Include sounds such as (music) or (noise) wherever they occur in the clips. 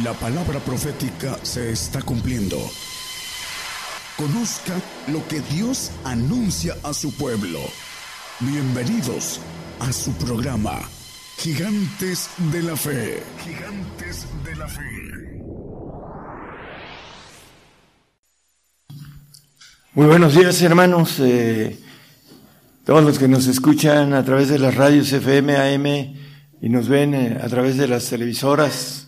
La palabra profética se está cumpliendo. Conozca lo que Dios anuncia a su pueblo. Bienvenidos a su programa, Gigantes de la Fe. Gigantes de la Fe. Muy buenos días hermanos, eh, todos los que nos escuchan a través de las radios FM, AM y nos ven eh, a través de las televisoras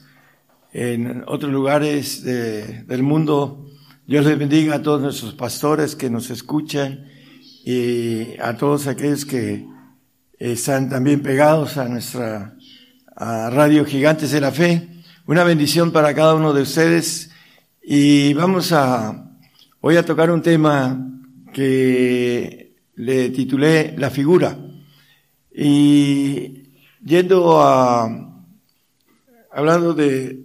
en otros lugares del mundo. Dios les bendiga a todos nuestros pastores que nos escuchan y a todos aquellos que están también pegados a nuestra Radio Gigantes de la Fe. Una bendición para cada uno de ustedes y vamos a, voy a tocar un tema que le titulé La figura. Y yendo a, hablando de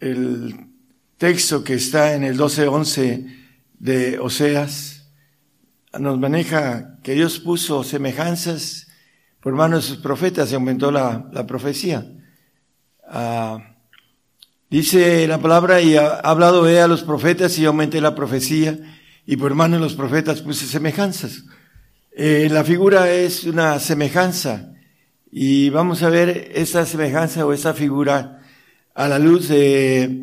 el texto que está en el 12.11 de Oseas nos maneja que Dios puso semejanzas por mano de sus profetas y aumentó la, profecía. Ah, dice la palabra y ha hablado ve a los profetas y aumenté la profecía y por mano de los profetas puse semejanzas. Eh, la figura es una semejanza y vamos a ver esa semejanza o esa figura a la luz de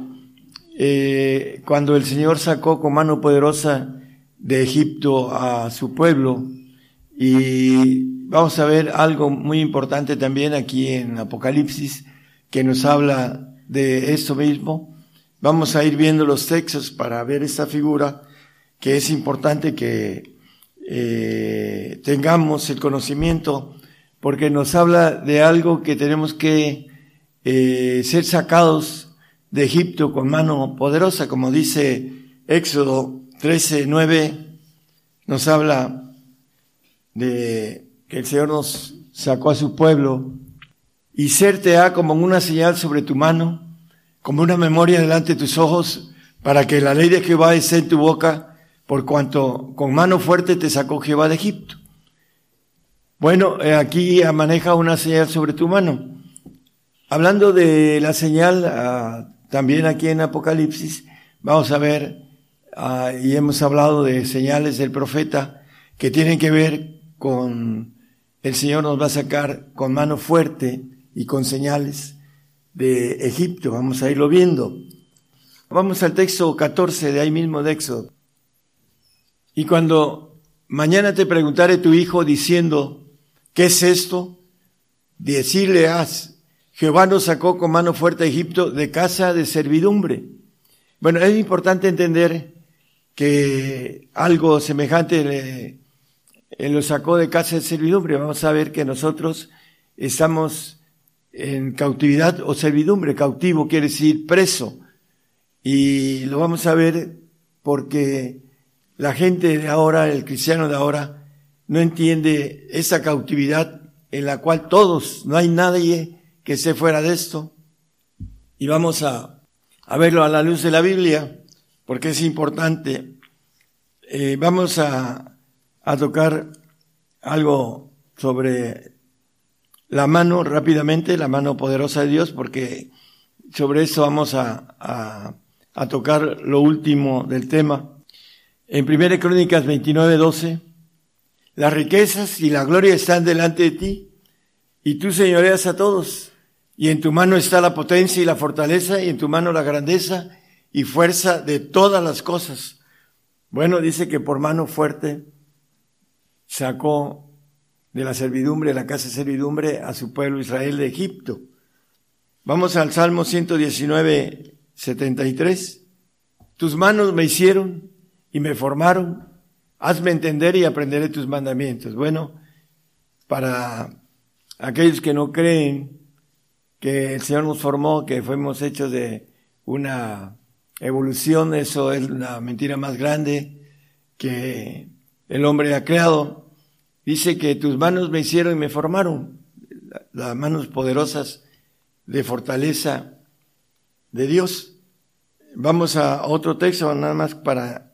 eh, cuando el Señor sacó con mano poderosa de Egipto a su pueblo. Y vamos a ver algo muy importante también aquí en Apocalipsis que nos habla de esto mismo. Vamos a ir viendo los textos para ver esta figura que es importante que eh, tengamos el conocimiento porque nos habla de algo que tenemos que eh, ser sacados de Egipto con mano poderosa, como dice Éxodo 13, 9, nos habla de que el Señor nos sacó a su pueblo y serte ha como una señal sobre tu mano, como una memoria delante de tus ojos, para que la ley de Jehová esté en tu boca, por cuanto con mano fuerte te sacó Jehová de Egipto. Bueno, eh, aquí maneja una señal sobre tu mano. Hablando de la señal, ah, también aquí en Apocalipsis, vamos a ver, ah, y hemos hablado de señales del profeta que tienen que ver con el Señor nos va a sacar con mano fuerte y con señales de Egipto. Vamos a irlo viendo. Vamos al texto 14 de ahí mismo de Éxodo. Y cuando mañana te preguntare tu hijo diciendo, ¿qué es esto? Decirle haz, Jehová nos sacó con mano fuerte a Egipto de casa de servidumbre. Bueno, es importante entender que algo semejante le, lo sacó de casa de servidumbre. Vamos a ver que nosotros estamos en cautividad o servidumbre. Cautivo quiere decir preso. Y lo vamos a ver porque la gente de ahora, el cristiano de ahora, no entiende esa cautividad en la cual todos, no hay nadie que esté fuera de esto. Y vamos a, a verlo a la luz de la Biblia, porque es importante. Eh, vamos a, a tocar algo sobre la mano rápidamente, la mano poderosa de Dios, porque sobre eso vamos a, a, a tocar lo último del tema. En 1 Crónicas 29, 12, las riquezas y la gloria están delante de ti, y tú señoreas a todos. Y en tu mano está la potencia y la fortaleza, y en tu mano la grandeza y fuerza de todas las cosas. Bueno, dice que por mano fuerte sacó de la servidumbre, de la casa de servidumbre, a su pueblo Israel de Egipto. Vamos al Salmo 119, 73. Tus manos me hicieron y me formaron. Hazme entender y aprenderé tus mandamientos. Bueno, para aquellos que no creen que el Señor nos formó, que fuimos hechos de una evolución, eso es la mentira más grande que el hombre ha creado. Dice que tus manos me hicieron y me formaron, las manos poderosas de fortaleza de Dios. Vamos a otro texto nada más para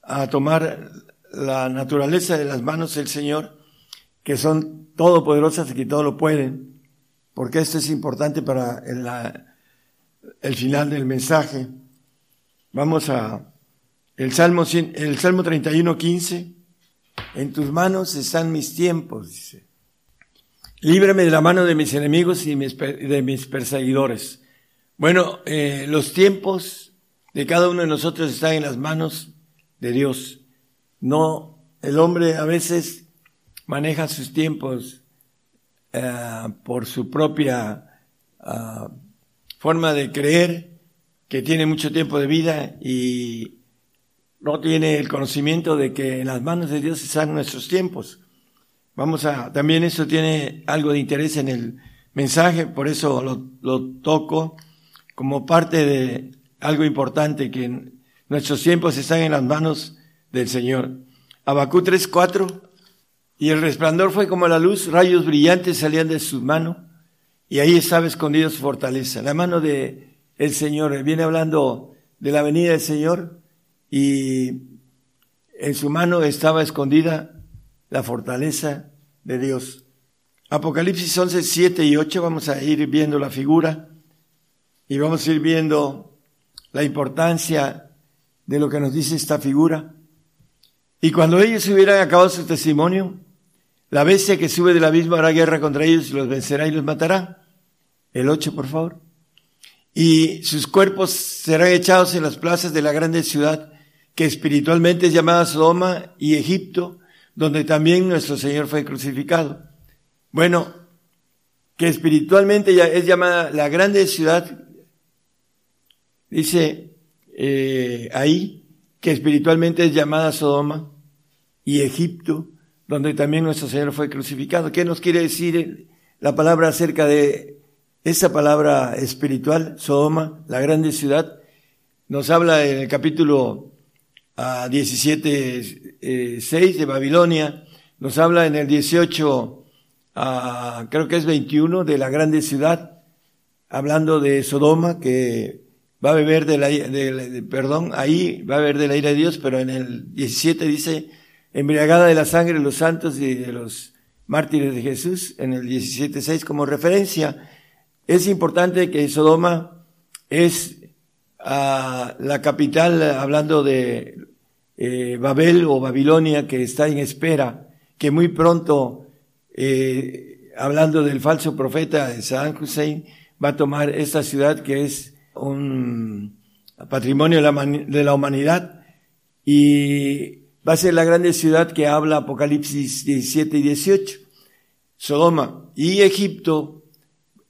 a tomar la naturaleza de las manos del Señor, que son todopoderosas y que todo lo pueden porque esto es importante para el final del mensaje. Vamos a el Salmo, el Salmo 31, 15. En tus manos están mis tiempos, dice. Líbrame de la mano de mis enemigos y de mis perseguidores. Bueno, eh, los tiempos de cada uno de nosotros están en las manos de Dios. No, el hombre a veces maneja sus tiempos eh, por su propia ah, forma de creer que tiene mucho tiempo de vida y no tiene el conocimiento de que en las manos de Dios están nuestros tiempos. Vamos a, también eso tiene algo de interés en el mensaje, por eso lo, lo toco como parte de algo importante que nuestros tiempos están en las manos del Señor. Abacú 3:4 y el resplandor fue como la luz, rayos brillantes salían de su mano y ahí estaba escondida su fortaleza. La mano de el Señor viene hablando de la venida del Señor y en su mano estaba escondida la fortaleza de Dios. Apocalipsis 11, 7 y 8, vamos a ir viendo la figura y vamos a ir viendo la importancia de lo que nos dice esta figura. Y cuando ellos hubieran acabado su testimonio, la bestia que sube del abismo hará guerra contra ellos y los vencerá y los matará. El 8, por favor. Y sus cuerpos serán echados en las plazas de la grande ciudad, que espiritualmente es llamada Sodoma y Egipto, donde también nuestro Señor fue crucificado. Bueno, que espiritualmente ya es llamada la grande ciudad Dice eh, ahí que espiritualmente es llamada Sodoma y Egipto, donde también nuestro Señor fue crucificado. ¿Qué nos quiere decir la palabra acerca de esa palabra espiritual, Sodoma, la grande ciudad? Nos habla en el capítulo 17, uh, 6 de Babilonia, nos habla en el 18, uh, creo que es 21, de la grande ciudad, hablando de Sodoma, que va a beber de la, perdón, ahí va a beber de la ira de Dios, pero en el 17 dice, embriagada de la sangre de los santos y de los mártires de Jesús, en el 17.6 como referencia. Es importante que Sodoma es ah, la capital, hablando de eh, Babel o Babilonia, que está en espera, que muy pronto, eh, hablando del falso profeta Saddam Hussein, va a tomar esta ciudad que es un patrimonio de la, humanidad y va a ser la grande ciudad que habla Apocalipsis 17 y 18, Sodoma y Egipto,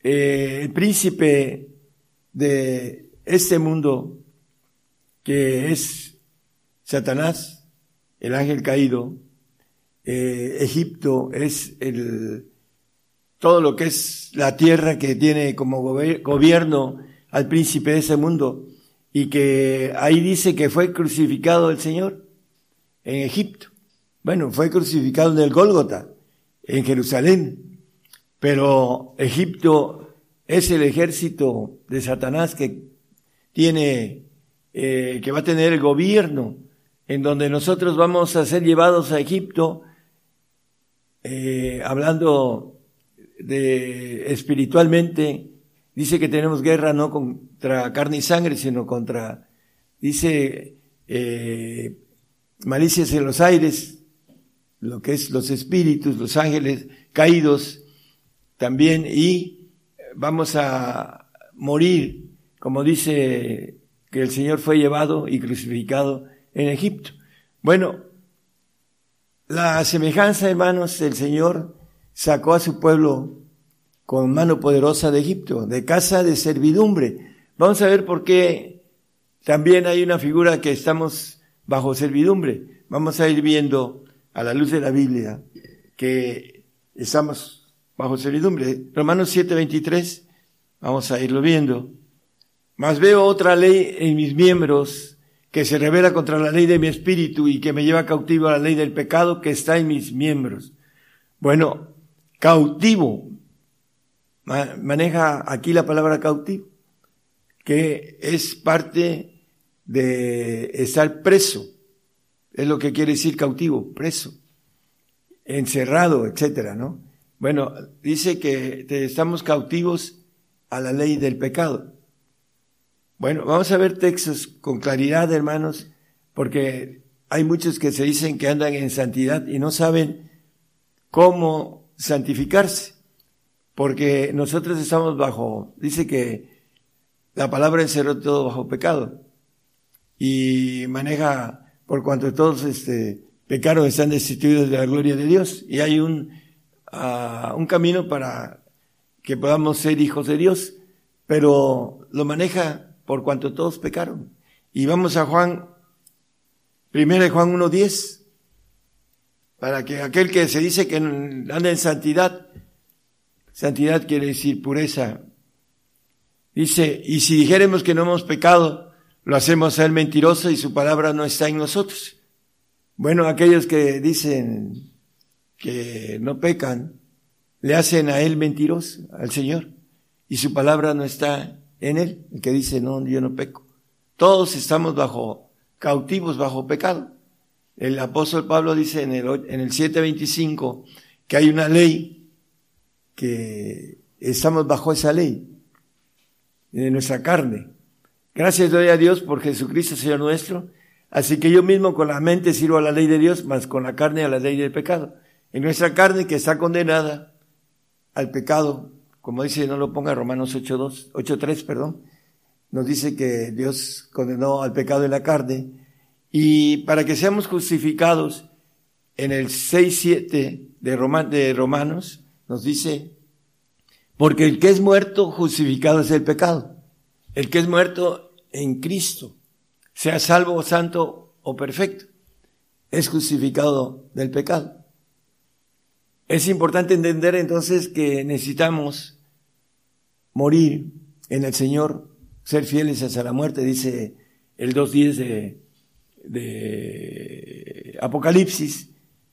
eh, el príncipe de este mundo que es Satanás, el ángel caído, eh, Egipto es el, todo lo que es la tierra que tiene como gobierno al príncipe de ese mundo. Y que ahí dice que fue crucificado el Señor en Egipto. Bueno, fue crucificado en el Gólgota, en Jerusalén, pero Egipto es el ejército de Satanás que tiene, eh, que va a tener el gobierno, en donde nosotros vamos a ser llevados a Egipto, eh, hablando de espiritualmente, Dice que tenemos guerra no contra carne y sangre, sino contra, dice, eh, malicias en los aires, lo que es los espíritus, los ángeles caídos también, y vamos a morir, como dice que el Señor fue llevado y crucificado en Egipto. Bueno, la semejanza, hermanos, el Señor sacó a su pueblo con mano poderosa de Egipto, de casa de servidumbre. Vamos a ver por qué también hay una figura que estamos bajo servidumbre. Vamos a ir viendo a la luz de la Biblia que estamos bajo servidumbre. Romanos 7:23, vamos a irlo viendo. Mas veo otra ley en mis miembros que se revela contra la ley de mi espíritu y que me lleva cautivo a la ley del pecado que está en mis miembros. Bueno, cautivo, maneja aquí la palabra cautivo, que es parte de estar preso, es lo que quiere decir cautivo, preso, encerrado, etcétera, ¿no? Bueno, dice que estamos cautivos a la ley del pecado. Bueno, vamos a ver textos con claridad, hermanos, porque hay muchos que se dicen que andan en santidad y no saben cómo santificarse, porque nosotros estamos bajo, dice que la palabra encerró todo bajo pecado y maneja por cuanto todos este, pecaron están destituidos de la gloria de Dios y hay un, uh, un camino para que podamos ser hijos de Dios, pero lo maneja por cuanto todos pecaron. Y vamos a Juan, primero Juan 1.10, para que aquel que se dice que anda en santidad, santidad quiere decir pureza, dice, y si dijéremos que no hemos pecado, lo hacemos a él mentiroso y su palabra no está en nosotros. Bueno, aquellos que dicen que no pecan, le hacen a él mentiroso, al Señor, y su palabra no está en él, el que dice, no, yo no peco. Todos estamos bajo, cautivos bajo pecado. El apóstol Pablo dice en el, en el 7.25 que hay una ley que estamos bajo esa ley de nuestra carne. Gracias doy a Dios por Jesucristo, Señor nuestro. Así que yo mismo con la mente sirvo a la ley de Dios, más con la carne a la ley del pecado. En nuestra carne que está condenada al pecado, como dice, no lo ponga Romanos 8.2, 8.3, perdón, nos dice que Dios condenó al pecado en la carne y para que seamos justificados en el 6.7 de, de Romanos nos dice, porque el que es muerto justificado es el pecado. El que es muerto en Cristo, sea salvo, santo o perfecto, es justificado del pecado. Es importante entender entonces que necesitamos morir en el Señor, ser fieles hasta la muerte, dice el 2.10 de, de Apocalipsis,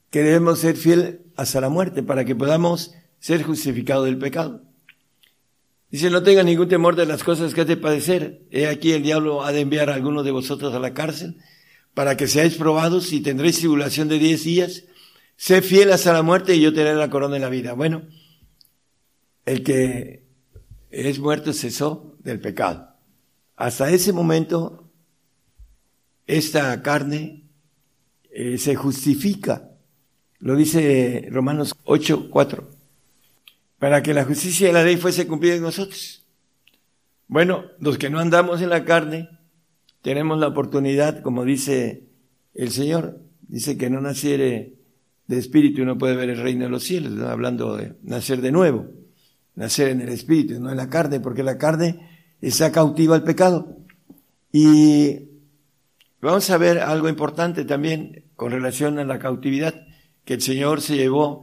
que debemos ser fieles hasta la muerte para que podamos ser justificados del pecado. Dice, no tenga ningún temor de las cosas que has de padecer. He aquí el diablo ha de enviar a algunos de vosotros a la cárcel para que seáis probados y tendréis tribulación de diez días. Sé fiel hasta la muerte y yo te daré la corona de la vida. Bueno, el que es muerto cesó del pecado. Hasta ese momento, esta carne eh, se justifica. Lo dice Romanos 8, 4. Para que la justicia de la ley fuese cumplida en nosotros. Bueno, los que no andamos en la carne, tenemos la oportunidad, como dice el Señor, dice que no naciere de espíritu y no puede ver el reino de los cielos, hablando de nacer de nuevo, nacer en el espíritu, no en la carne, porque la carne está cautiva al pecado. Y vamos a ver algo importante también con relación a la cautividad, que el Señor se llevó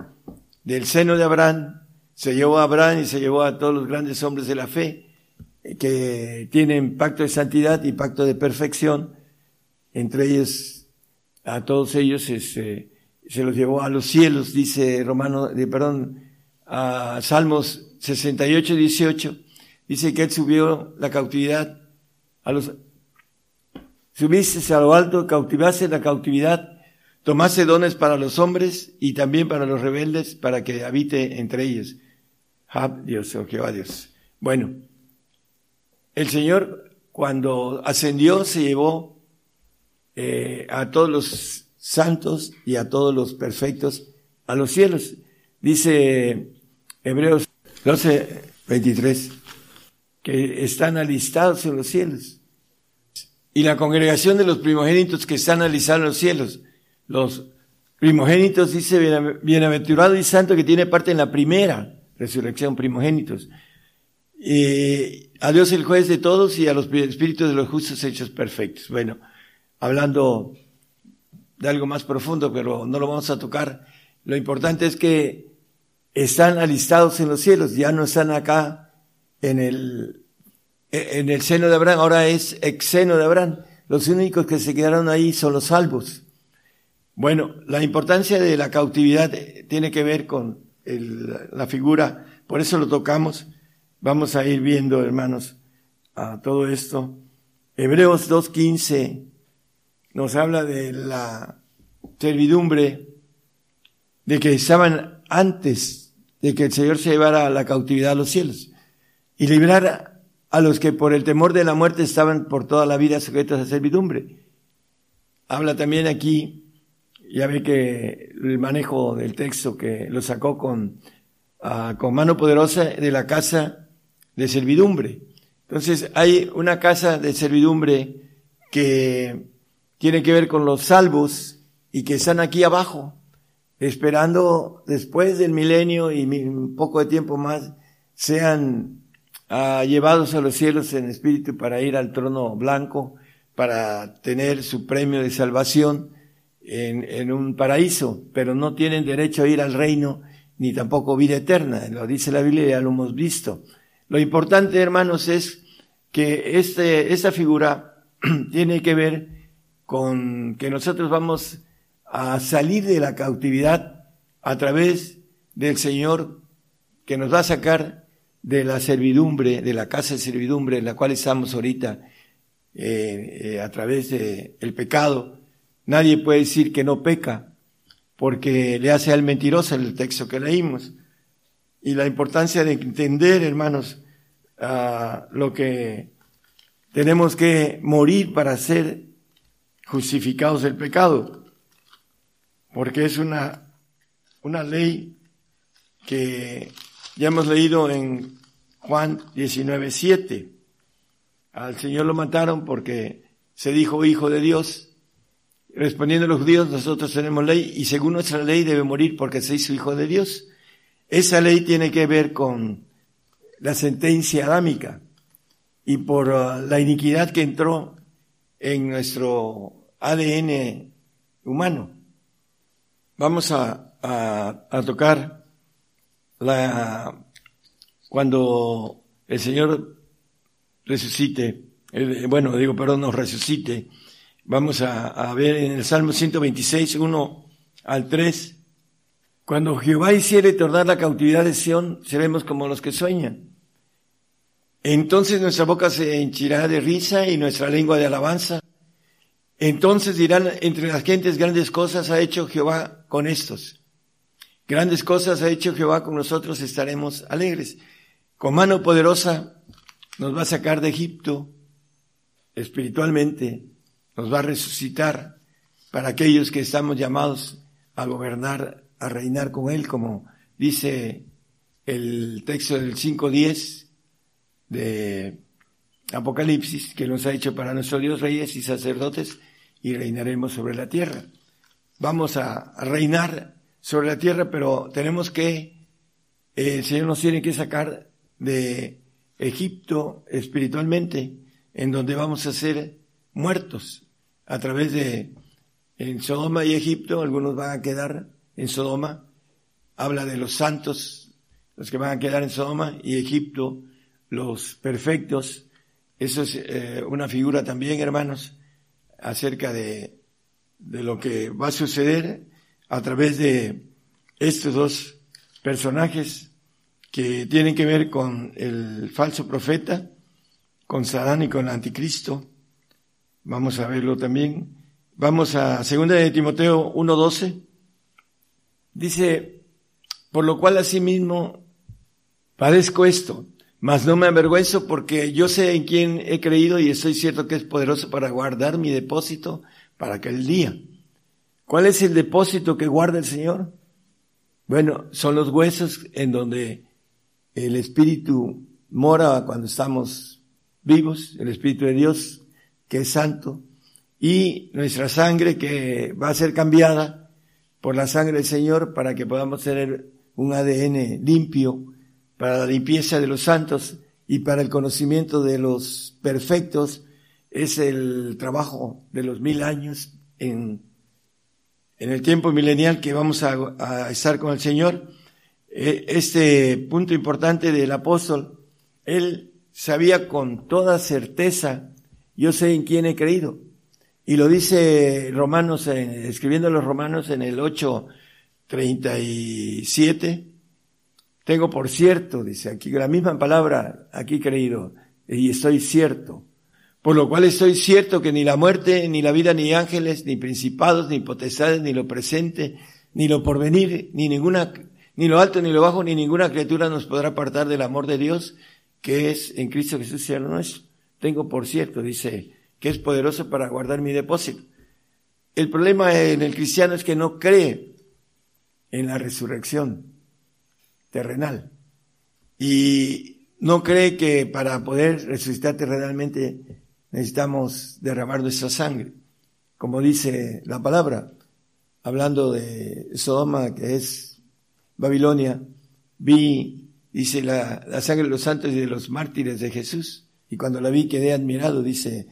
del seno de Abraham, se llevó a Abraham y se llevó a todos los grandes hombres de la fe, que tienen pacto de santidad y pacto de perfección, entre ellos, a todos ellos, este, se los llevó a los cielos, dice Romano, perdón, a Salmos 68, 18, dice que él subió la cautividad a los, subiste a lo alto, cautivaste la cautividad, tomase dones para los hombres y también para los rebeldes para que habite entre ellos. Ah, Dios, oh Jehová Dios. Bueno, el Señor cuando ascendió se llevó eh, a todos los santos y a todos los perfectos a los cielos. Dice Hebreos 12, 23, que están alistados en los cielos. Y la congregación de los primogénitos que están alistados en los cielos, los primogénitos dice bienaventurado y santo que tiene parte en la primera resurrección, primogénitos. Y a Dios el juez de todos y a los espíritus de los justos hechos perfectos. Bueno, hablando de algo más profundo, pero no lo vamos a tocar. Lo importante es que están alistados en los cielos, ya no están acá en el, en el seno de Abraham, ahora es ex seno de Abraham. Los únicos que se quedaron ahí son los salvos. Bueno, la importancia de la cautividad tiene que ver con la figura, por eso lo tocamos. Vamos a ir viendo, hermanos, a todo esto. Hebreos 2.15 nos habla de la servidumbre, de que estaban antes de que el Señor se llevara a la cautividad a los cielos y librara a los que por el temor de la muerte estaban por toda la vida sujetos a servidumbre. Habla también aquí, ya ve que el manejo del texto que lo sacó con, ah, con mano poderosa de la casa de servidumbre. Entonces hay una casa de servidumbre que tiene que ver con los salvos y que están aquí abajo, esperando después del milenio y un poco de tiempo más, sean ah, llevados a los cielos en espíritu para ir al trono blanco, para tener su premio de salvación en, en un paraíso, pero no tienen derecho a ir al reino ni tampoco vida eterna. Lo dice la Biblia, ya lo hemos visto. Lo importante, hermanos, es que este, esta figura (clears throat) tiene que ver con que nosotros vamos a salir de la cautividad a través del Señor que nos va a sacar de la servidumbre, de la casa de servidumbre en la cual estamos ahorita, eh, eh, a través del el pecado. Nadie puede decir que no peca, porque le hace al mentiroso el texto que leímos. Y la importancia de entender, hermanos, lo que tenemos que morir para ser justificados del pecado, porque es una, una ley que ya hemos leído en Juan 19, 7. Al Señor lo mataron porque se dijo hijo de Dios. Respondiendo a los judíos, nosotros tenemos ley y según nuestra ley debe morir porque se hizo hijo de Dios. Esa ley tiene que ver con la sentencia adámica y por uh, la iniquidad que entró en nuestro ADN humano. Vamos a, a, tocar la, cuando el Señor resucite, bueno, digo, perdón, nos resucite, vamos a, ver en el Salmo 126, 1 al 3, cuando Jehová hiciere tornar la cautividad de Sión, seremos como los que sueñan. Entonces nuestra boca se henchirá de risa y nuestra lengua de alabanza. Entonces dirán entre las gentes grandes cosas ha hecho Jehová con estos. Grandes cosas ha hecho Jehová con nosotros, estaremos alegres. Con mano poderosa nos va a sacar de Egipto espiritualmente, nos va a resucitar para aquellos que estamos llamados a gobernar a reinar con Él, como dice el texto del 5.10 de Apocalipsis, que nos ha hecho para nuestro Dios reyes y sacerdotes y reinaremos sobre la tierra. Vamos a, reinar sobre la tierra, pero tenemos que, eh, el Señor nos tiene que sacar de Egipto espiritualmente, en donde vamos a ser muertos a través de, en Sodoma y Egipto, algunos van a quedar en Sodoma, habla de los santos, los que van a quedar en Sodoma, y Egipto, los perfectos. Eso es eh, una figura también, hermanos, acerca de, de lo que va a suceder a través de estos dos personajes que tienen que ver con el falso profeta, con Sadán y con el anticristo. Vamos a verlo también. Vamos a 2 de Timoteo 1.12. Dice, por lo cual asimismo padezco esto, mas no me avergüenzo porque yo sé en quién he creído y estoy cierto que es poderoso para guardar mi depósito para aquel día. ¿Cuál es el depósito que guarda el Señor? Bueno, son los huesos en donde el Espíritu mora cuando estamos vivos, el Espíritu de Dios que es santo, y nuestra sangre que va a ser cambiada por la sangre del Señor para que podamos tener un ADN limpio para la limpieza de los santos y para el conocimiento de los perfectos. Es el trabajo de los mil años en, en el tiempo milenial que vamos a, estar con el Señor. E, este punto importante del apóstol, él sabía con toda certeza, yo sé en quién he creído. Y lo dice Romanos, escribiendo los Romanos en el 8:37. Tengo por cierto, dice aquí, la misma palabra aquí creído, y estoy cierto. Por lo cual estoy cierto que ni la muerte, ni la vida, ni ángeles, ni principados, ni potestades, ni lo presente, ni lo porvenir, ni ninguna, ni lo alto, ni lo bajo, ni ninguna criatura nos podrá apartar del amor de Dios que es en Cristo Jesús lo nuestro. Tengo por cierto, dice, que es poderoso para guardar mi depósito. El problema en el cristiano es que no cree en la resurrección terrenal y no cree que para poder resucitar terrenalmente necesitamos derramar nuestra sangre, como dice la palabra, hablando de Sodoma, que es Babilonia, vi, dice, la, la sangre de los santos y de los mártires de Jesús, y cuando la vi quedé admirado, dice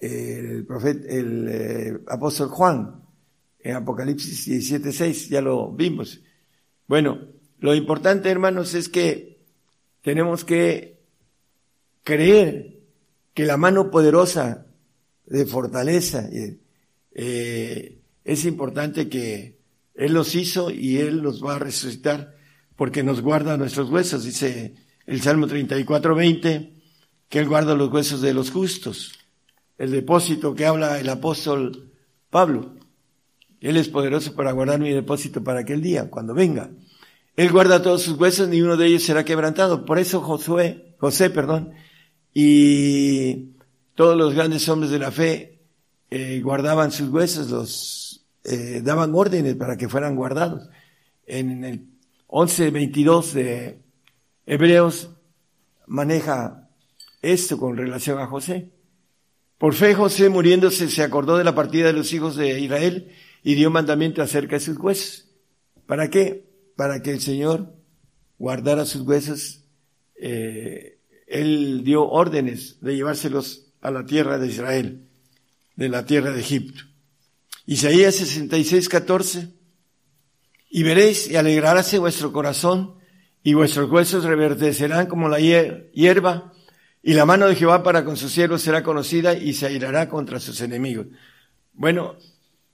el profeta, el eh, apóstol Juan, en Apocalipsis 17:6, ya lo vimos. Bueno, lo importante, hermanos, es que tenemos que creer que la mano poderosa de fortaleza eh, es importante que Él los hizo y Él los va a resucitar porque nos guarda nuestros huesos, dice el Salmo 34:20, que Él guarda los huesos de los justos el depósito que habla el apóstol Pablo. Él es poderoso para guardar mi depósito para aquel día, cuando venga. Él guarda todos sus huesos, ni uno de ellos será quebrantado. Por eso Josué, José, perdón, y todos los grandes hombres de la fe eh, guardaban sus huesos, los eh, daban órdenes para que fueran guardados. En el 11.22 de Hebreos maneja esto con relación a José. Por fe José muriéndose se acordó de la partida de los hijos de Israel y dio mandamiento acerca de sus huesos. ¿Para qué? Para que el Señor guardara sus huesos. Eh, él dio órdenes de llevárselos a la tierra de Israel, de la tierra de Egipto. Isaías 66, 14. Y veréis y alegraráse vuestro corazón y vuestros huesos reverdecerán como la hierba y la mano de Jehová para con sus siervos será conocida y se airará contra sus enemigos. Bueno,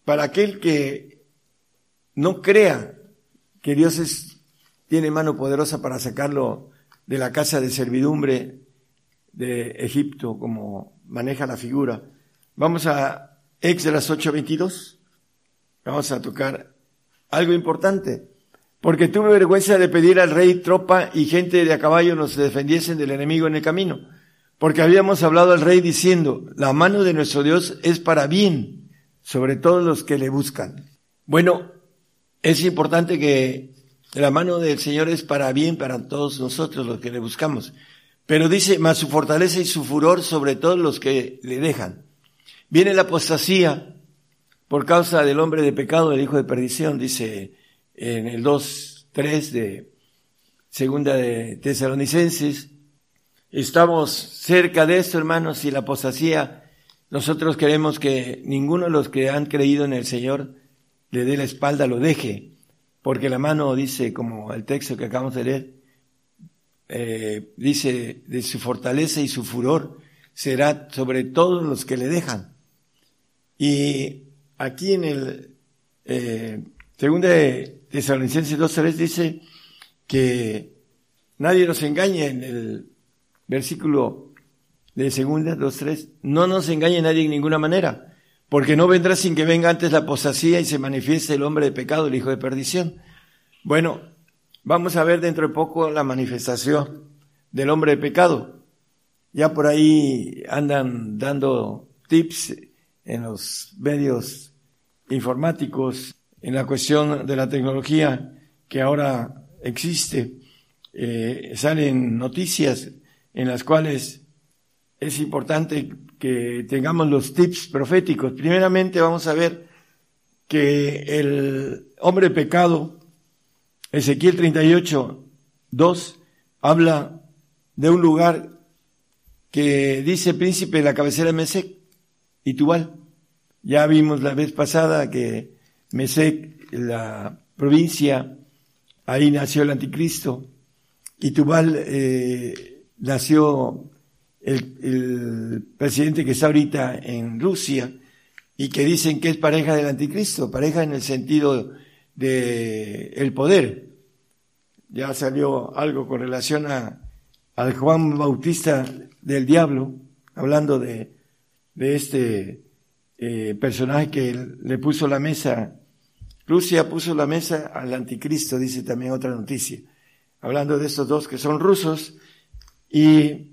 para aquel que no crea que Dios es, tiene mano poderosa para sacarlo de la casa de servidumbre de Egipto, como maneja la figura, vamos a Éxodas 8:22. Vamos a tocar algo importante. Porque tuve vergüenza de pedir al rey tropa y gente de a caballo nos defendiesen del enemigo en el camino. Porque habíamos hablado al rey diciendo, la mano de nuestro Dios es para bien, sobre todos los que le buscan. Bueno, es importante que la mano del Señor es para bien para todos nosotros los que le buscamos. Pero dice, más su fortaleza y su furor sobre todos los que le dejan. Viene la apostasía por causa del hombre de pecado, el hijo de perdición, dice en el 2, 3 de segunda de Tesalonicenses. Estamos cerca de esto, hermanos, y la apostasía, nosotros queremos que ninguno de los que han creído en el Señor le dé la espalda, lo deje, porque la mano dice, como el texto que acabamos de leer, eh, dice, de su fortaleza y su furor será sobre todos los que le dejan. Y aquí en el eh, segundo de Tesalonicenses 2.3 dice que nadie nos engañe en el versículo de segunda, dos, tres, no nos engañe nadie en ninguna manera, porque no vendrá sin que venga antes la apostasía y se manifieste el hombre de pecado, el hijo de perdición. Bueno, vamos a ver dentro de poco la manifestación del hombre de pecado. Ya por ahí andan dando tips en los medios informáticos, en la cuestión de la tecnología que ahora existe. Eh, salen noticias en las cuales es importante que tengamos los tips proféticos. Primeramente vamos a ver que el hombre pecado, Ezequiel 38, 2, habla de un lugar que dice príncipe de la cabecera de Mesec y Tubal. Ya vimos la vez pasada que Mesec, la provincia, ahí nació el anticristo y Tubal eh, nació el, presidente que está ahorita en Rusia y que dicen que es pareja del anticristo, pareja en el sentido de el poder. Ya salió algo con relación a, al Juan Bautista del Diablo, hablando de, de este eh, personaje que le puso la mesa. Rusia puso la mesa al anticristo, dice también otra noticia. Hablando de estos dos que son rusos Y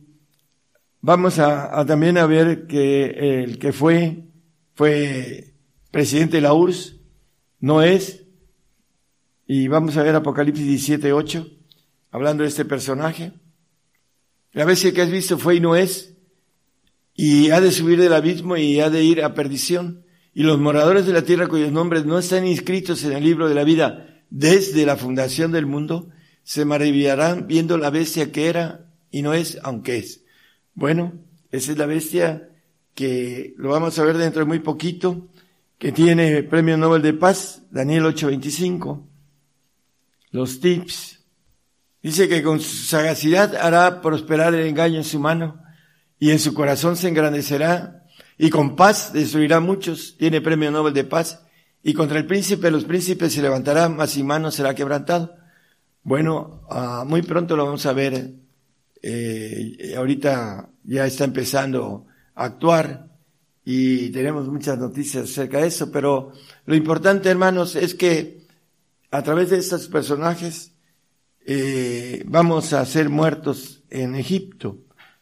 vamos a, también a ver que el que fue, fue presidente de la URSS, no es, y vamos a ver Apocalipsis 17, 8, hablando de este personaje. La bestia que has visto fue y no es, y ha de subir del abismo y ha de ir a perdición. Y los moradores de la tierra cuyos nombres no están inscritos en el libro de la vida desde la fundación del mundo, se maravillarán viendo la bestia que era y no es, aunque es. Bueno, esa es la bestia que lo vamos a ver dentro de muy poquito, que tiene premio Nobel de Paz, Daniel 825. Los tips. Dice que con su sagacidad hará prosperar el engaño en su mano y en su corazón se engrandecerá y con paz destruirá muchos. Tiene premio Nobel de Paz y contra el príncipe de los príncipes se levantará, mas sin mano será quebrantado. Bueno, uh, muy pronto lo vamos a ver. Eh, ahorita ya está empezando a actuar y tenemos muchas noticias acerca de eso, pero lo importante, hermanos, es que a través de estos personajes eh, vamos a ser muertos en Egipto,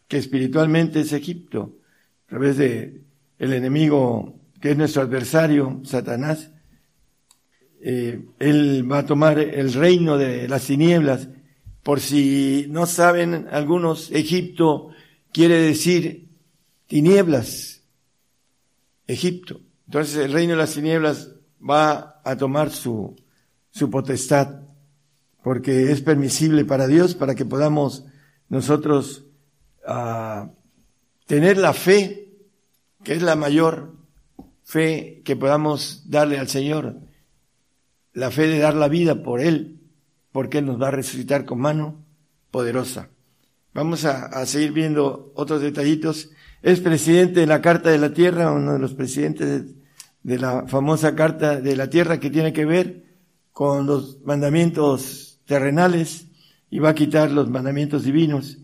que espiritualmente es Egipto, a través de el enemigo que es nuestro adversario, Satanás, eh, él va a tomar el reino de las tinieblas. Por si no saben algunos, Egipto quiere decir tinieblas. Egipto. Entonces el reino de las tinieblas va a tomar su, su potestad, porque es permisible para Dios, para que podamos nosotros uh, tener la fe, que es la mayor fe que podamos darle al Señor la fe de dar la vida por Él, porque Él nos va a resucitar con mano poderosa. Vamos a, seguir viendo otros detallitos. Es presidente de la Carta de la Tierra, uno de los presidentes de, la famosa Carta de la Tierra que tiene que ver con los mandamientos terrenales y va a quitar los mandamientos divinos.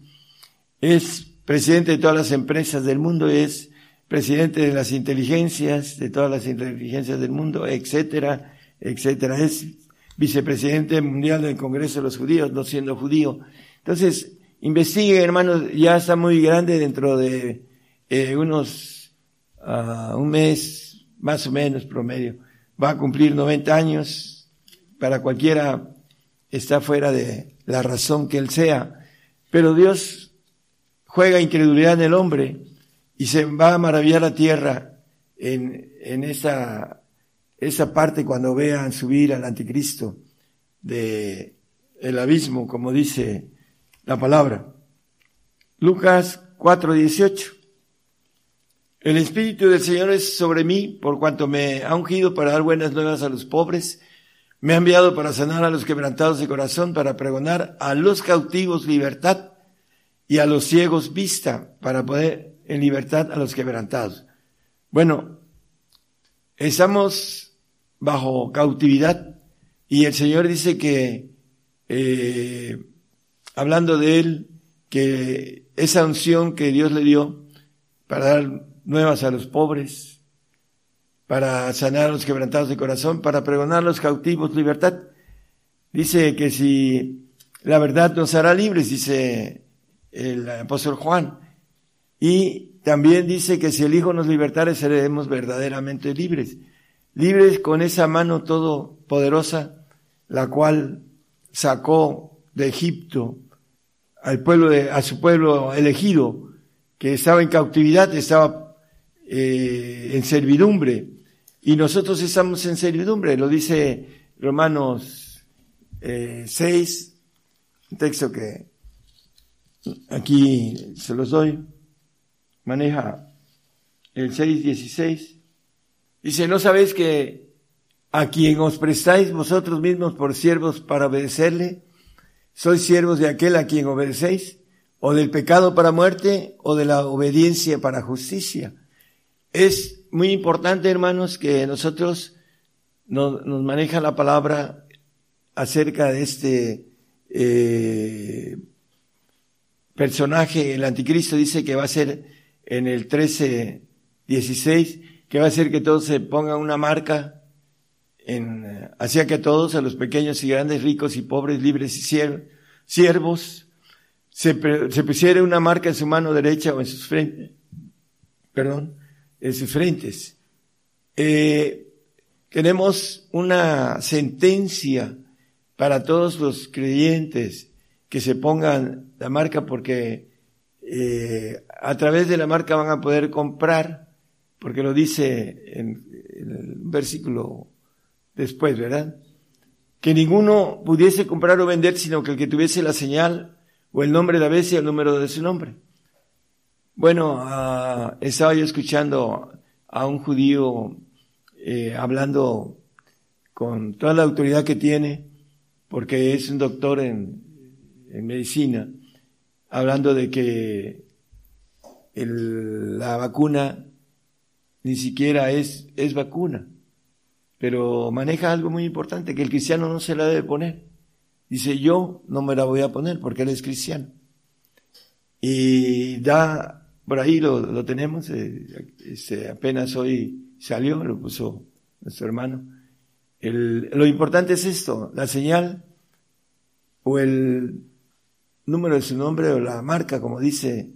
Es presidente de todas las empresas del mundo, es presidente de las inteligencias, de todas las inteligencias del mundo, etcétera, etcétera. Es vicepresidente mundial del Congreso de los Judíos, no siendo judío. Entonces, investigue, hermanos, ya está muy grande dentro de eh, unos, uh, un mes, más o menos promedio. Va a cumplir 90 años. Para cualquiera está fuera de la razón que él sea. Pero Dios juega incredulidad en el hombre y se va a maravillar la tierra en, en esa esa parte cuando vean subir al anticristo de el abismo, como dice la palabra. Lucas 4:18. El Espíritu del Señor es sobre mí por cuanto me ha ungido para dar buenas nuevas a los pobres, me ha enviado para sanar a los quebrantados de corazón, para pregonar a los cautivos libertad y a los ciegos vista, para poner en libertad a los quebrantados. Bueno, estamos bajo cautividad. Y el Señor dice que, eh, hablando de él, que esa unción que Dios le dio para dar nuevas a los pobres, para sanar a los quebrantados de corazón, para pregonar a los cautivos libertad, dice que si la verdad nos hará libres, dice el apóstol Juan, y también dice que si el Hijo nos libertare seremos verdaderamente libres libres con esa mano todopoderosa, la cual sacó de Egipto al pueblo de, a su pueblo elegido, que estaba en cautividad, estaba eh, en servidumbre, y nosotros estamos en servidumbre, lo dice Romanos eh, 6, un texto que aquí se los doy, maneja el 6.16. Dice, ¿no sabéis que a quien os prestáis vosotros mismos por siervos para obedecerle, sois siervos de aquel a quien obedecéis, o del pecado para muerte, o de la obediencia para justicia? Es muy importante, hermanos, que nosotros nos, maneja la palabra acerca de este eh, personaje, el anticristo dice que va a ser en el 13, 16, que va a hacer que todos se pongan una marca en, eh, hacia que todos, a los pequeños y grandes, ricos y pobres, libres y siervos, se, pusiera una marca en su mano derecha o en sus frentes, perdón, en sus frentes. Eh, tenemos una sentencia para todos los creyentes que se pongan la marca porque eh, a través de la marca van a poder comprar, porque lo dice en, el versículo después, ¿verdad? Que ninguno pudiese comprar o vender, sino que el que tuviese la señal o el nombre de la bestia, el número de su nombre. Bueno, uh, estaba yo escuchando a un judío eh, hablando con toda la autoridad que tiene, porque es un doctor en, medicina, hablando de que la vacuna ni siquiera es, es vacuna, pero maneja algo muy importante, que el cristiano no se la debe poner. Dice, yo no me la voy a poner porque él es cristiano. Y da, por ahí lo, tenemos, eh, este, apenas hoy salió, lo puso nuestro hermano. Lo importante es esto, la señal o el número de su nombre o la marca, como dice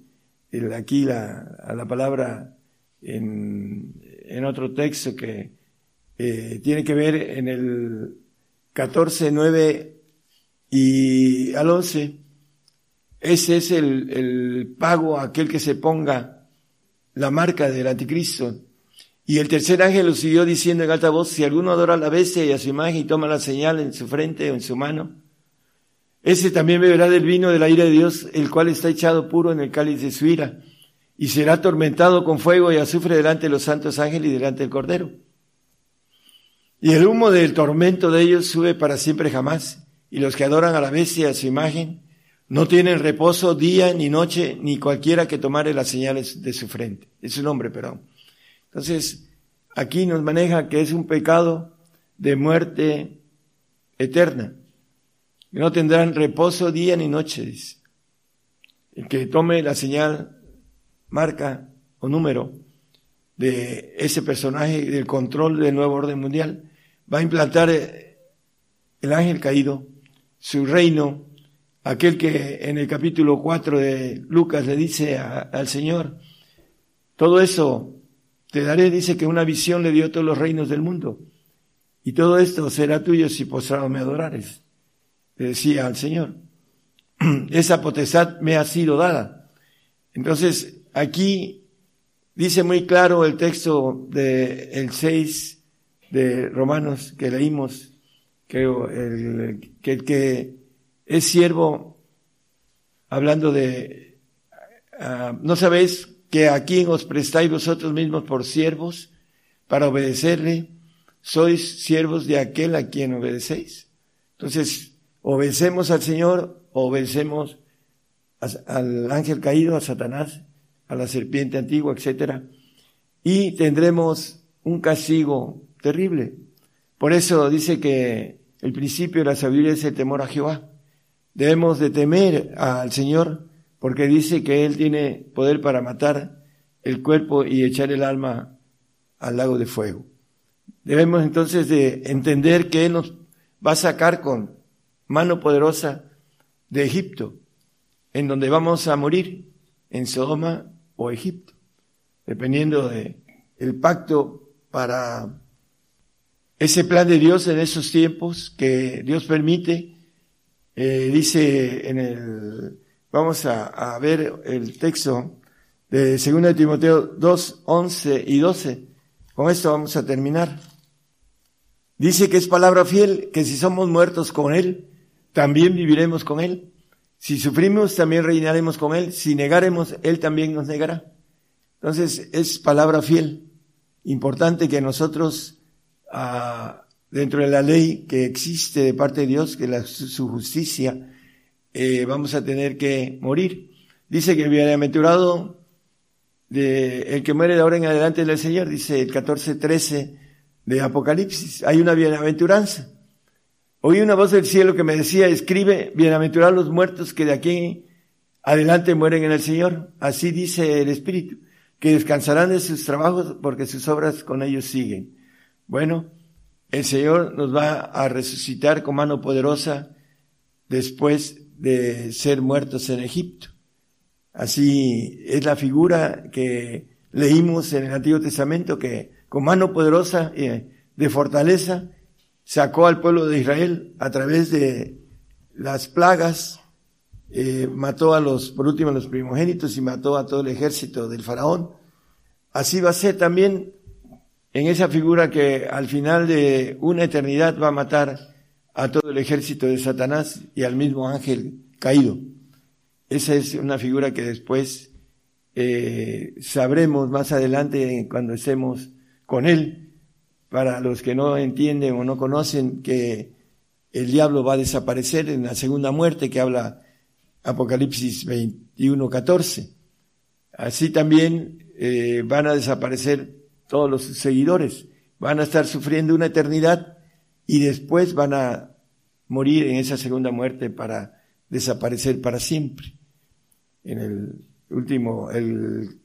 aquí la, a la palabra en, en otro texto que eh, tiene que ver en el 14.9 y al 11, ese es el, el pago a aquel que se ponga la marca del anticristo. Y el tercer ángel lo siguió diciendo en alta voz, si alguno adora a la bestia y a su imagen y toma la señal en su frente o en su mano, ese también beberá del vino de la ira de Dios, el cual está echado puro en el cáliz de su ira, y será atormentado con fuego y azufre delante de los santos ángeles y delante del Cordero. Y el humo del tormento de ellos sube para siempre jamás y los que adoran a la bestia a su imagen no tienen reposo día ni noche, ni cualquiera que tomare las señales de su frente. Es su nombre, perdón. Entonces, aquí nos maneja que es un pecado de muerte eterna. Que no tendrán reposo día ni noche, dice. El que tome la señal, marca o número de ese personaje, del control del nuevo orden mundial, va a implantar el ángel caído su reino, aquel que en el capítulo 4 de Lucas le dice al Señor, todo eso te daré, dice que una visión le dio todos los reinos del mundo, y todo esto será tuyo si postrado me adorares, le decía al Señor. (clears throat) Esa potestad me ha sido dada. Entonces, aquí dice muy claro el texto del el 6 de Romanos que leímos, creo, que el que es siervo, hablando de, ah, ¿no sabéis que a quién os prestáis vosotros mismos por siervos para obedecerle? Sois siervos de aquel a quien obedecéis. Entonces, obedecemos al Señor, obedecemos al ángel caído, a Satanás, a la serpiente antigua, etcétera, y tendremos un castigo terrible. Por eso dice que el principio de la sabiduría es el temor a Jehová. Debemos de temer al Señor porque dice que Él tiene poder para matar el cuerpo y echar el alma al lago de fuego. Debemos entonces de entender que Él nos va a sacar con mano poderosa de Egipto, en donde vamos a morir, en Sodoma o Egipto, dependiendo de pacto para ese plan de Dios en esos tiempos que Dios permite, eh, dice en el, vamos a, ver el texto de 2 Timoteo 2, 11 y 12. Con esto vamos a terminar. Dice que es palabra fiel, que si somos muertos con Él, también viviremos con Él. Si sufrimos, también reinaremos con Él. Si negaremos, Él también nos negará. Entonces, es palabra fiel. Importante que nosotros dentro de la ley que existe de parte de Dios, que la, su justicia, eh, vamos a tener que morir. Dice que el bienaventurado de, el que muere de ahora en adelante del Señor, dice el 14.13 de Apocalipsis, hay una bienaventuranza. Oí una voz del cielo que me decía, escribe, bienaventurados los muertos que de aquí adelante mueren en el Señor. Así dice el Espíritu, que descansarán de sus trabajos porque sus obras con ellos siguen. Bueno, el Señor nos va a resucitar con mano poderosa después de ser muertos en Egipto. Así es la figura que leímos en el Antiguo Testamento que con mano poderosa de fortaleza sacó al pueblo de Israel a través de las plagas, eh, mató a los, por último, a los primogénitos y mató a todo el ejército del faraón. Así va a ser también en esa figura que al final de una eternidad va a matar a todo el ejército de Satanás y al mismo ángel caído. Esa es una figura que después eh, sabremos más adelante cuando estemos con él. Para los que no entienden o no conocen que el diablo va a desaparecer en la segunda muerte que habla Apocalipsis 21, 14. Así también eh, van a desaparecer todos los seguidores, van a estar sufriendo una eternidad y después van a morir en esa segunda muerte para desaparecer para siempre. En el último, el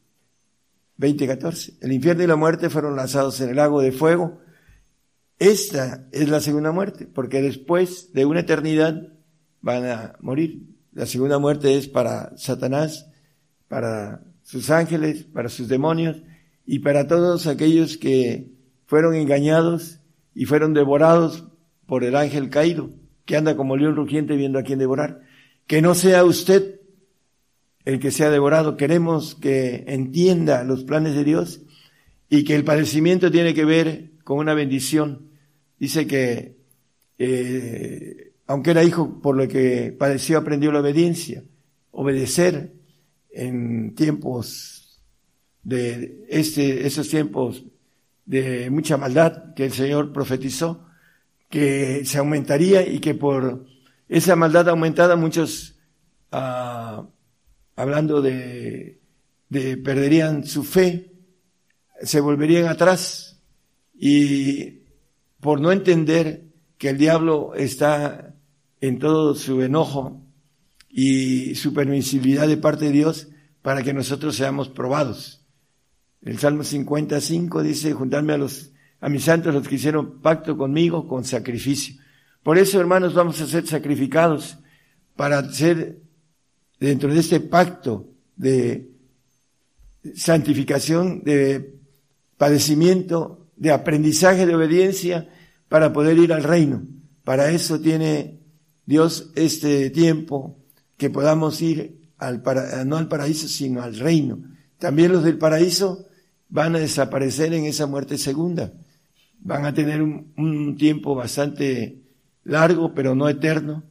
2014, el infierno y la muerte fueron lanzados en el lago de fuego. Esta es la segunda muerte, porque después de una eternidad van a morir. La segunda muerte es para Satanás, para sus ángeles, para sus demonios y para todos aquellos que fueron engañados y fueron devorados por el ángel caído, que anda como león rugiente viendo a quién devorar. Que no sea usted el que sea devorado. Queremos que entienda los planes de Dios y que el padecimiento tiene que ver con una bendición. Dice que eh, aunque era hijo, por lo que padeció, aprendió la obediencia, obedecer en tiempos de este, esos tiempos de mucha maldad que el Señor profetizó, que se aumentaría y que por esa maldad aumentada muchos ah, hablando de, de perderían su fe, se volverían atrás y por no entender que el diablo está en todo su enojo y su permisibilidad de parte de Dios para que nosotros seamos probados. El Salmo 55 dice, juntarme a los, a mis santos los que hicieron pacto conmigo con sacrificio. Por eso, hermanos, vamos a ser sacrificados para ser dentro de este pacto de santificación, de padecimiento, de aprendizaje de obediencia para poder ir al reino. Para eso tiene Dios este tiempo que podamos ir al no al paraíso, sino al reino. También los del paraíso van a desaparecer en esa muerte segunda. Van a tener un tiempo bastante largo, pero no eterno.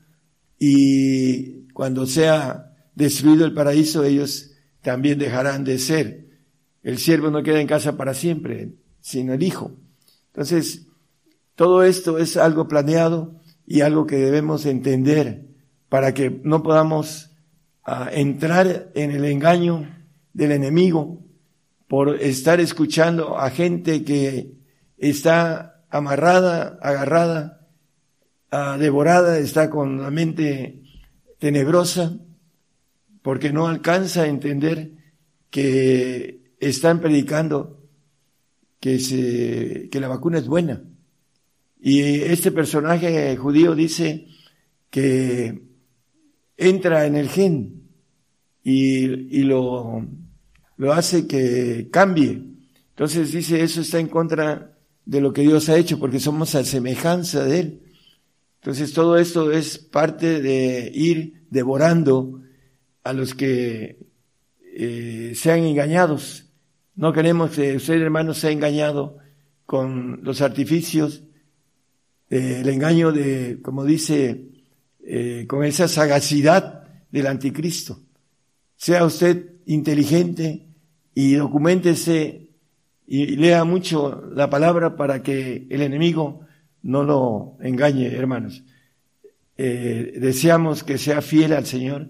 Y cuando sea destruido el paraíso, ellos también dejarán de ser. El siervo no queda en casa para siempre, sino el hijo. Entonces, todo esto es algo planeado y algo que debemos entender para que no podamos ah, entrar en el engaño del enemigo por estar escuchando a gente que está amarrada, agarrada, ah, devorada, está con la mente tenebrosa porque no alcanza a entender que están predicando que, la vacuna es buena. Y este personaje judío dice que entra en el gen y, y lo, lo hace que cambie. Entonces dice, eso está en contra de lo que Dios ha hecho, porque somos a semejanza de Él. Entonces todo esto es parte de ir devorando a los que eh, sean engañados. No queremos que usted, hermano, sea engañado con los artificios, eh, el engaño de, como dice, eh, con esa sagacidad del anticristo. Sea usted inteligente y documentese y lea mucho la palabra para que el enemigo no lo engañe, hermanos. deseamos que sea fiel al Señor